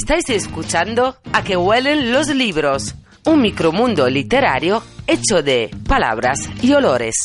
Estáis escuchando A que huelen los libros, un micromundo literario hecho de palabras y olores.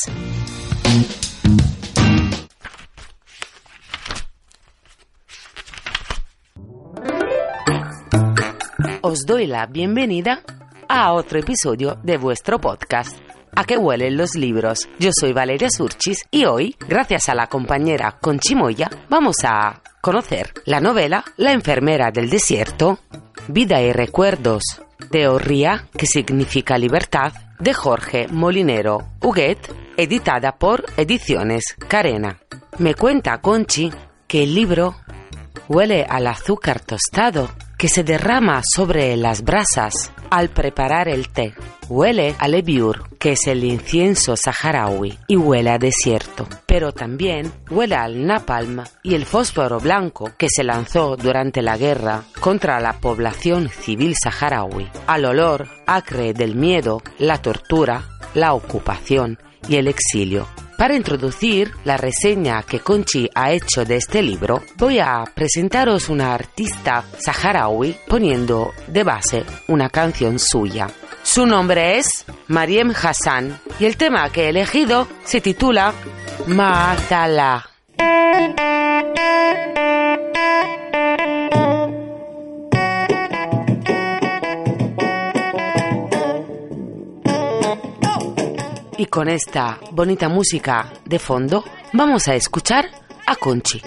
Os doy la bienvenida a otro episodio de vuestro podcast a qué huelen los libros. Yo soy Valeria Surchis y hoy, gracias a la compañera Conchimoya, vamos a conocer la novela La enfermera del desierto, Vida y recuerdos de Orría, que significa libertad, de Jorge Molinero Huguet, editada por Ediciones Carena. Me cuenta Conchi que el libro huele al azúcar tostado que se derrama sobre las brasas al preparar el té. Huele a lebiur, que es el incienso saharaui, y huele a desierto. Pero también huele al napalm y el fósforo blanco que se lanzó durante la guerra contra la población civil saharaui. Al olor acre del miedo, la tortura, la ocupación y el exilio. Para introducir la reseña que Conchi ha hecho de este libro, voy a presentaros una artista saharaui poniendo de base una canción suya. Su nombre es Mariem Hassan y el tema que he elegido se titula Mátala. Y con esta bonita música de fondo, vamos a escuchar a Conchi.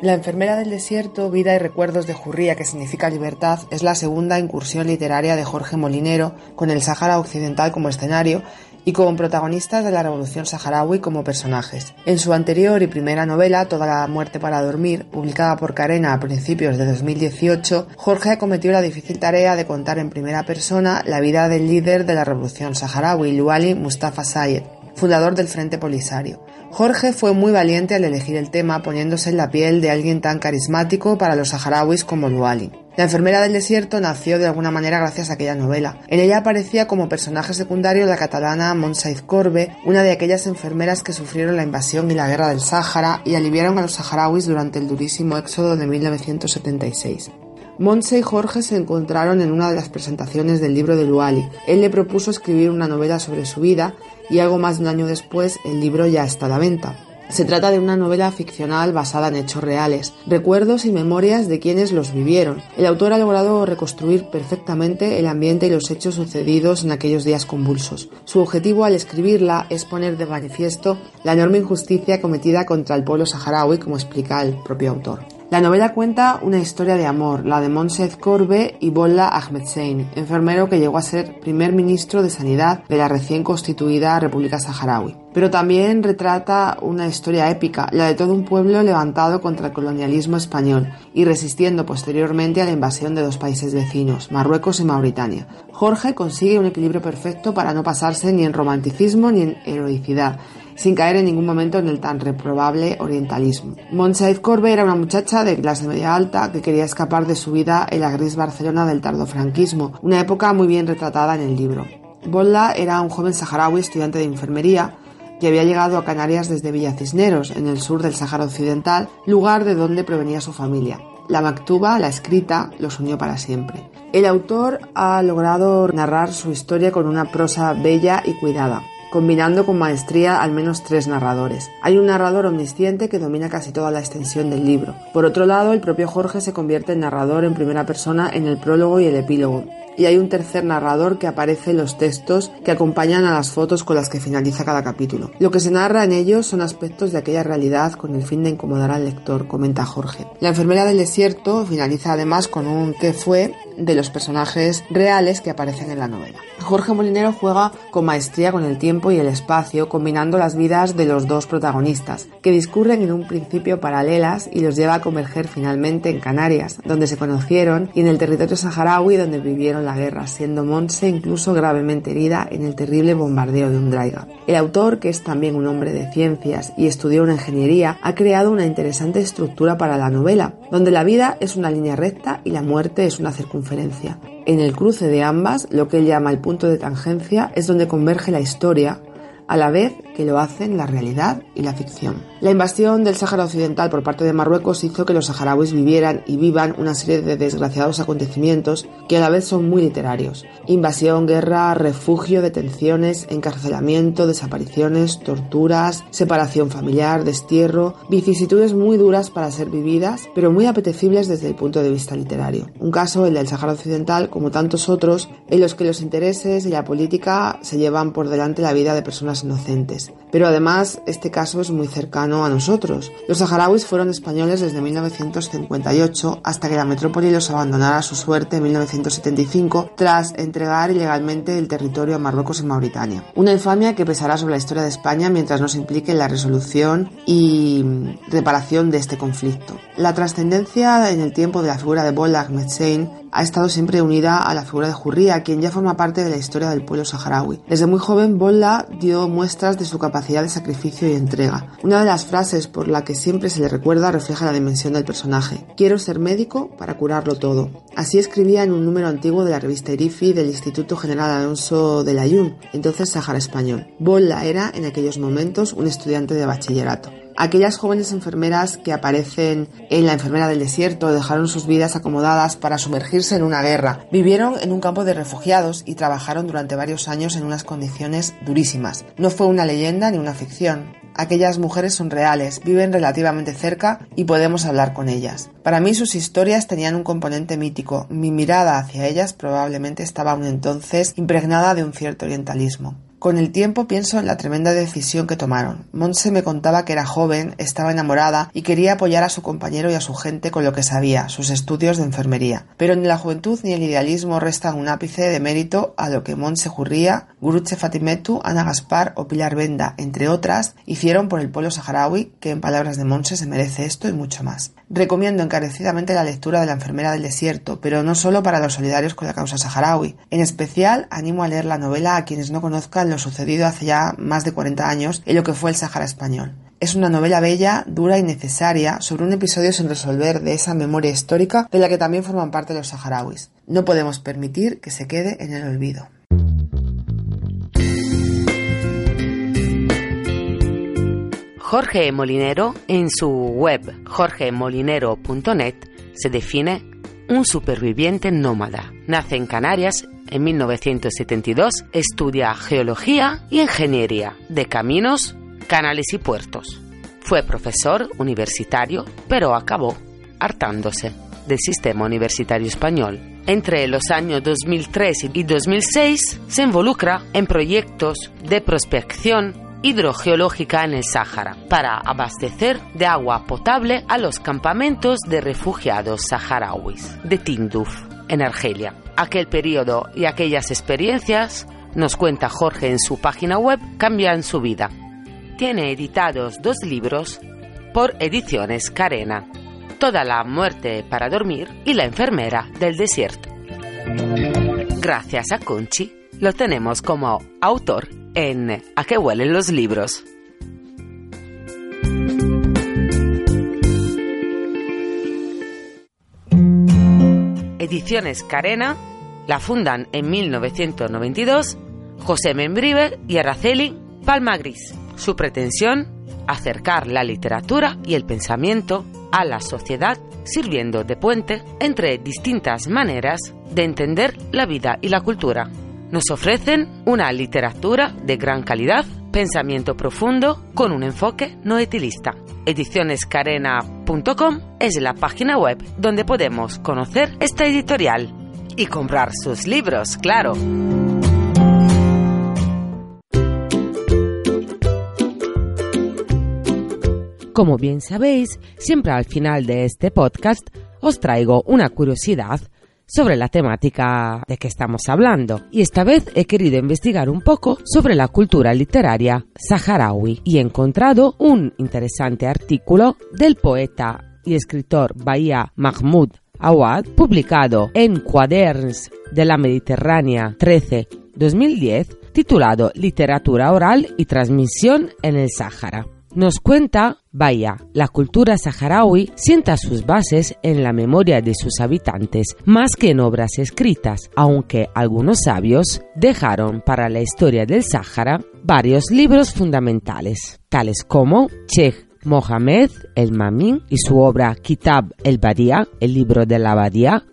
La enfermera del desierto, vida y recuerdos de Jurría, que significa libertad, es la segunda incursión literaria de Jorge Molinero, con el Sáhara Occidental como escenario y como protagonistas de la revolución saharaui como personajes. En su anterior y primera novela, Toda la muerte para dormir, publicada por Carena a principios de 2018, Jorge acometió la difícil tarea de contar en primera persona la vida del líder de la revolución saharaui, Luali Mustafa Sayed, fundador del Frente Polisario. Jorge fue muy valiente al elegir el tema poniéndose en la piel de alguien tan carismático para los saharauis como Luali. La enfermera del desierto nació de alguna manera gracias a aquella novela. En ella aparecía como personaje secundario la catalana Montsaïd Corbe, una de aquellas enfermeras que sufrieron la invasión y la guerra del Sáhara y aliviaron a los saharauis durante el durísimo éxodo de 1976. Montse y Jorge se encontraron en una de las presentaciones del libro de Luali. Él le propuso escribir una novela sobre su vida y algo más de un año después el libro ya está a la venta. Se trata de una novela ficcional basada en hechos reales, recuerdos y memorias de quienes los vivieron. El autor ha logrado reconstruir perfectamente el ambiente y los hechos sucedidos en aquellos días convulsos. Su objetivo al escribirla es poner de manifiesto la enorme injusticia cometida contra el pueblo saharaui, como explica el propio autor. La novela cuenta una historia de amor, la de Monsef Korbe y Bolla Ahmedsein, enfermero que llegó a ser primer ministro de Sanidad de la recién constituida República Saharaui. Pero también retrata una historia épica, la de todo un pueblo levantado contra el colonialismo español y resistiendo posteriormente a la invasión de dos países vecinos, Marruecos y Mauritania. Jorge consigue un equilibrio perfecto para no pasarse ni en romanticismo ni en heroicidad, sin caer en ningún momento en el tan reprobable orientalismo. Montserrat Corbe era una muchacha de clase media alta que quería escapar de su vida en la gris Barcelona del tardofranquismo, una época muy bien retratada en el libro. Bolla era un joven saharaui estudiante de enfermería que había llegado a Canarias desde Villa Cisneros, en el sur del Sáhara Occidental, lugar de donde provenía su familia. La Mactuba, la escrita, los unió para siempre. El autor ha logrado narrar su historia con una prosa bella y cuidada combinando con maestría al menos tres narradores. Hay un narrador omnisciente que domina casi toda la extensión del libro. Por otro lado, el propio Jorge se convierte en narrador en primera persona en el prólogo y el epílogo, y hay un tercer narrador que aparece en los textos que acompañan a las fotos con las que finaliza cada capítulo. Lo que se narra en ellos son aspectos de aquella realidad con el fin de incomodar al lector, comenta Jorge. La enfermera del desierto finaliza además con un qué fue de los personajes reales que aparecen en la novela. Jorge Molinero juega con maestría con el tiempo y el espacio, combinando las vidas de los dos protagonistas, que discurren en un principio paralelas y los lleva a converger finalmente en Canarias, donde se conocieron, y en el territorio saharaui donde vivieron la guerra, siendo Monse incluso gravemente herida en el terrible bombardeo de Undraiga. El autor, que es también un hombre de ciencias y estudió una ingeniería, ha creado una interesante estructura para la novela, donde la vida es una línea recta y la muerte es una circunferencia. En el cruce de ambas, lo que él llama el punto de tangencia, es donde converge la historia, a la vez que lo hacen la realidad y la ficción. La invasión del Sáhara Occidental por parte de Marruecos hizo que los saharauis vivieran y vivan una serie de desgraciados acontecimientos que a la vez son muy literarios. Invasión, guerra, refugio, detenciones, encarcelamiento, desapariciones, torturas, separación familiar, destierro, vicisitudes muy duras para ser vividas, pero muy apetecibles desde el punto de vista literario. Un caso, el del Sáhara Occidental, como tantos otros, en los que los intereses y la política se llevan por delante la vida de personas inocentes. Pero además, este caso es muy cercano a nosotros. Los saharauis fueron españoles desde 1958 hasta que la metrópoli los abandonara a su suerte en 1975 tras entregar ilegalmente el territorio a Marruecos y Mauritania. Una infamia que pesará sobre la historia de España mientras no se implique en la resolución y reparación de este conflicto. La trascendencia en el tiempo de la figura de Bola Ahmed ha estado siempre unida a la figura de Jurría, quien ya forma parte de la historia del pueblo saharaui. Desde muy joven, Bolla dio muestras de su capacidad de sacrificio y entrega. Una de las frases por la que siempre se le recuerda refleja la dimensión del personaje. Quiero ser médico para curarlo todo. Así escribía en un número antiguo de la revista Irifi del Instituto General Alonso de Layún, entonces Sahara Español. Bolla era, en aquellos momentos, un estudiante de bachillerato. Aquellas jóvenes enfermeras que aparecen en La enfermera del desierto dejaron sus vidas acomodadas para sumergirse en una guerra. Vivieron en un campo de refugiados y trabajaron durante varios años en unas condiciones durísimas. No fue una leyenda ni una ficción. Aquellas mujeres son reales, viven relativamente cerca y podemos hablar con ellas. Para mí sus historias tenían un componente mítico. Mi mirada hacia ellas probablemente estaba aún entonces impregnada de un cierto orientalismo. Con el tiempo pienso en la tremenda decisión que tomaron. Monse me contaba que era joven, estaba enamorada y quería apoyar a su compañero y a su gente con lo que sabía, sus estudios de enfermería. Pero ni la juventud ni el idealismo restan un ápice de mérito a lo que Monse Jurría, Guruche Fatimetu, Ana Gaspar o Pilar Venda, entre otras, hicieron por el pueblo saharaui, que en palabras de Monse se merece esto y mucho más. Recomiendo encarecidamente la lectura de La enfermera del desierto, pero no solo para los solidarios con la causa saharaui. En especial, animo a leer la novela a quienes no conozcan lo sucedido hace ya más de 40 años en lo que fue el Sahara español. Es una novela bella, dura y necesaria sobre un episodio sin resolver de esa memoria histórica de la que también forman parte los saharauis. No podemos permitir que se quede en el olvido. Jorge Molinero, en su web jorgemolinero.net, se define un superviviente nómada. Nace en Canarias en 1972, estudia geología y ingeniería de caminos, canales y puertos. Fue profesor universitario, pero acabó hartándose del sistema universitario español. Entre los años 2003 y 2006 se involucra en proyectos de prospección hidrogeológica en el Sáhara para abastecer de agua potable a los campamentos de refugiados saharauis de Tinduf, en Argelia. Aquel periodo y aquellas experiencias, nos cuenta Jorge en su página web, cambian su vida. Tiene editados dos libros por ediciones Carena, Toda la muerte para dormir y La enfermera del desierto. Gracias a Conchi, lo tenemos como autor en A qué huelen los libros. Ediciones Carena la fundan en 1992 José Membrive y Araceli Palmagris. Su pretensión, acercar la literatura y el pensamiento a la sociedad sirviendo de puente entre distintas maneras de entender la vida y la cultura nos ofrecen una literatura de gran calidad, pensamiento profundo con un enfoque no etilista. Edicionescarena.com es la página web donde podemos conocer esta editorial y comprar sus libros, claro. Como bien sabéis, siempre al final de este podcast os traigo una curiosidad sobre la temática de que estamos hablando. Y esta vez he querido investigar un poco sobre la cultura literaria saharaui y he encontrado un interesante artículo del poeta y escritor Bahía Mahmoud Awad, publicado en Quaderns de la Mediterránea 13-2010, titulado Literatura oral y transmisión en el Sáhara. Nos cuenta, vaya, la cultura saharaui sienta sus bases en la memoria de sus habitantes más que en obras escritas, aunque algunos sabios dejaron para la historia del Sáhara varios libros fundamentales, tales como Sheikh Mohamed el Mamin y su obra Kitab el Badia, el libro de la Badia,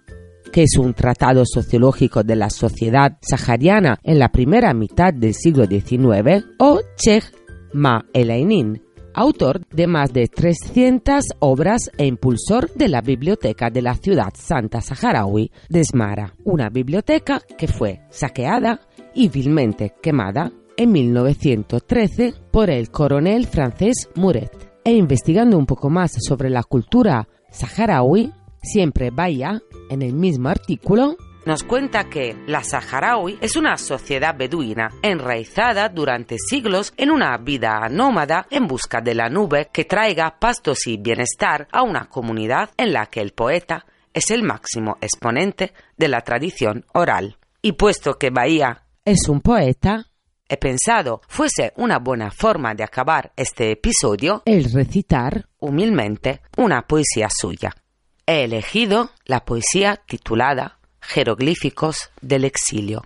que es un tratado sociológico de la sociedad sahariana en la primera mitad del siglo XIX, o Sheikh Ma Elainin, autor de más de 300 obras e impulsor de la Biblioteca de la Ciudad Santa Saharaui de Smara, una biblioteca que fue saqueada y vilmente quemada en 1913 por el coronel francés Muret. E investigando un poco más sobre la cultura saharaui, siempre vaya en el mismo artículo nos cuenta que la saharaui es una sociedad beduina enraizada durante siglos en una vida nómada en busca de la nube que traiga pastos y bienestar a una comunidad en la que el poeta es el máximo exponente de la tradición oral. Y puesto que Bahía es un poeta, he pensado fuese una buena forma de acabar este episodio el recitar humilmente una poesía suya. He elegido la poesía titulada Jeroglíficos del exilio.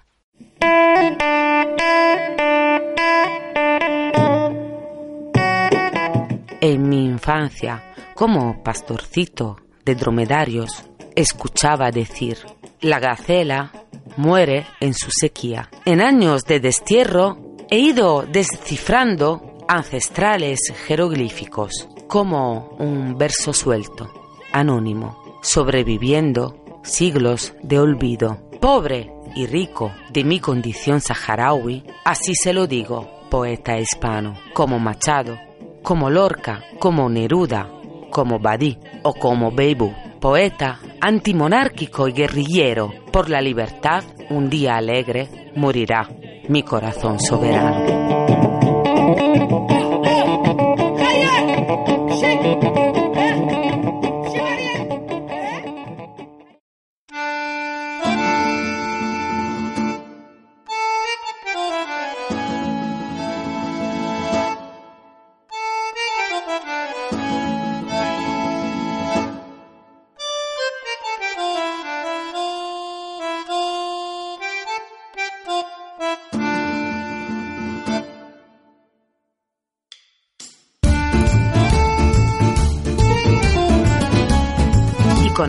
En mi infancia, como pastorcito de dromedarios, escuchaba decir, la gacela muere en su sequía. En años de destierro he ido descifrando ancestrales jeroglíficos como un verso suelto, anónimo, sobreviviendo siglos de olvido. Pobre y rico de mi condición saharaui, así se lo digo, poeta hispano, como Machado, como Lorca, como Neruda, como Badí o como Beibú, poeta antimonárquico y guerrillero por la libertad, un día alegre morirá mi corazón soberano.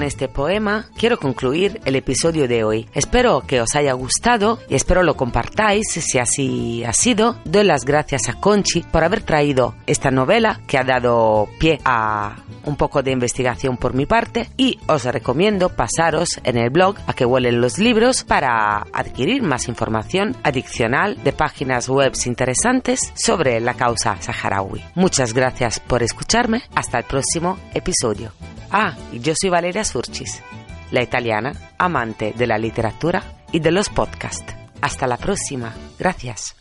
Este poema quiero concluir el episodio de hoy. Espero que os haya gustado y espero lo compartáis si así ha sido. Doy las gracias a Conchi por haber traído esta novela que ha dado pie a un poco de investigación por mi parte y os recomiendo pasaros en el blog a que huelen los libros para adquirir más información adicional de páginas web interesantes sobre la causa saharaui. Muchas gracias por escucharme. Hasta el próximo episodio. Ah, yo soy Valeria Surchis, la italiana, amante de la literatura y de los podcasts. Hasta la próxima. Gracias.